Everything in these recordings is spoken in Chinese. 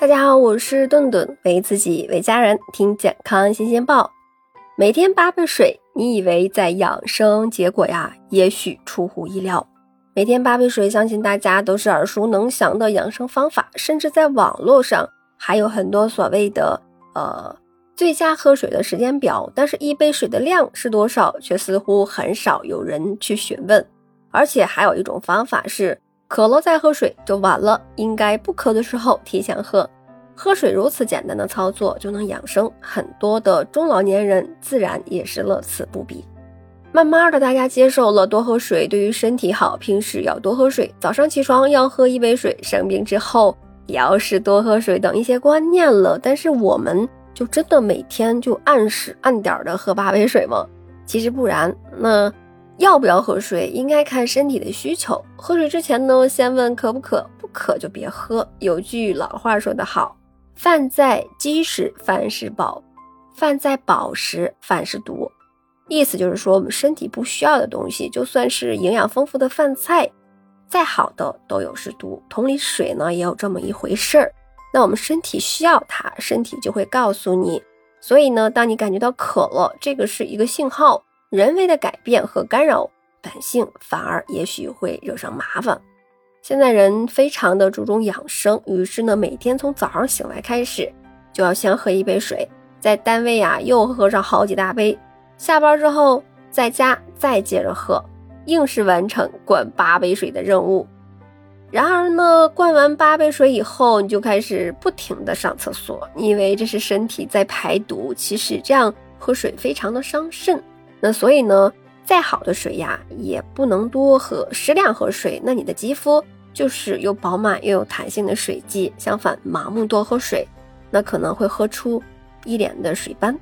大家好，我是顿顿，为自己为家人听健康新鲜报。每天八杯水，你以为在养生，结果呀，也许出乎意料。每天八杯水，相信大家都是耳熟能详的养生方法，甚至在网络上还有很多所谓的呃最佳喝水的时间表。但是，一杯水的量是多少，却似乎很少有人去询问。而且，还有一种方法是。渴了再喝水就晚了，应该不渴的时候提前喝。喝水如此简单的操作就能养生，很多的中老年人自然也是乐此不疲。慢慢的，大家接受了多喝水对于身体好，平时要多喝水，早上起床要喝一杯水，生病之后也要是多喝水等一些观念了。但是我们就真的每天就按时按点的喝八杯水吗？其实不然，那。要不要喝水，应该看身体的需求。喝水之前呢，先问渴不渴，不渴就别喝。有句老话说得好：“饭在饥时，饭是宝；饭在饱时，饭是毒。”意思就是说，我们身体不需要的东西，就算是营养丰富的饭菜，再好的都有是毒。同理，水呢也有这么一回事儿。那我们身体需要它，身体就会告诉你。所以呢，当你感觉到渴了，这个是一个信号。人为的改变和干扰本性，反而也许会惹上麻烦。现在人非常的注重养生，于是呢，每天从早上醒来开始，就要先喝一杯水，在单位啊又喝上好几大杯，下班之后在家再接着喝，硬是完成灌八杯水的任务。然而呢，灌完八杯水以后，你就开始不停的上厕所，你以为这是身体在排毒，其实这样喝水非常的伤肾。那所以呢，再好的水呀，也不能多喝，适量喝水。那你的肌肤就是又饱满又有弹性的水肌。相反，盲目多喝水，那可能会喝出一脸的水斑。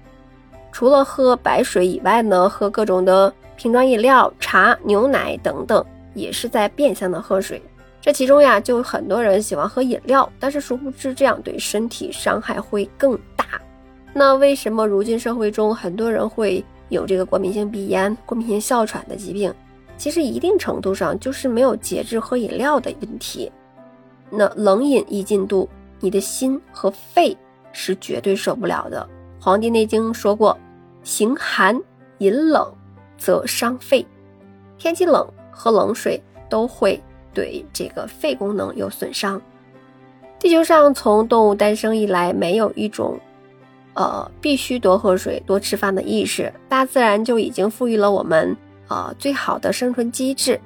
除了喝白水以外呢，喝各种的瓶装饮料、茶、牛奶等等，也是在变相的喝水。这其中呀，就有很多人喜欢喝饮料，但是殊不知这样对身体伤害会更大。那为什么如今社会中很多人会？有这个过敏性鼻炎、过敏性哮喘的疾病，其实一定程度上就是没有节制喝饮料的问题。那冷饮一进度，你的心和肺是绝对受不了的。《黄帝内经》说过：“行寒饮冷，则伤肺。”天气冷，喝冷水都会对这个肺功能有损伤。地球上从动物诞生以来，没有一种。呃，必须多喝水、多吃饭的意识，大自然就已经赋予了我们呃最好的生存机制：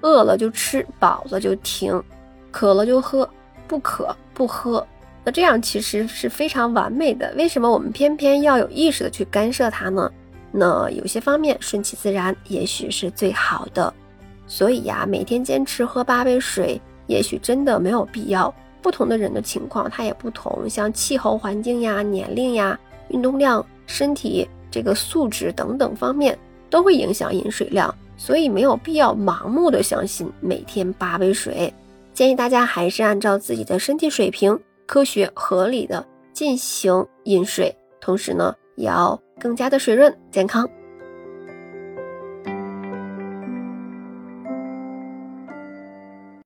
饿了就吃，饱了就停，渴了就喝，不渴不喝。那这样其实是非常完美的。为什么我们偏偏要有意识的去干涉它呢？那有些方面顺其自然，也许是最好的。所以呀，每天坚持喝八杯水，也许真的没有必要。不同的人的情况，它也不同，像气候环境呀、年龄呀、运动量、身体这个素质等等方面，都会影响饮水量，所以没有必要盲目的相信每天八杯水。建议大家还是按照自己的身体水平，科学合理的进行饮水，同时呢，也要更加的水润健康。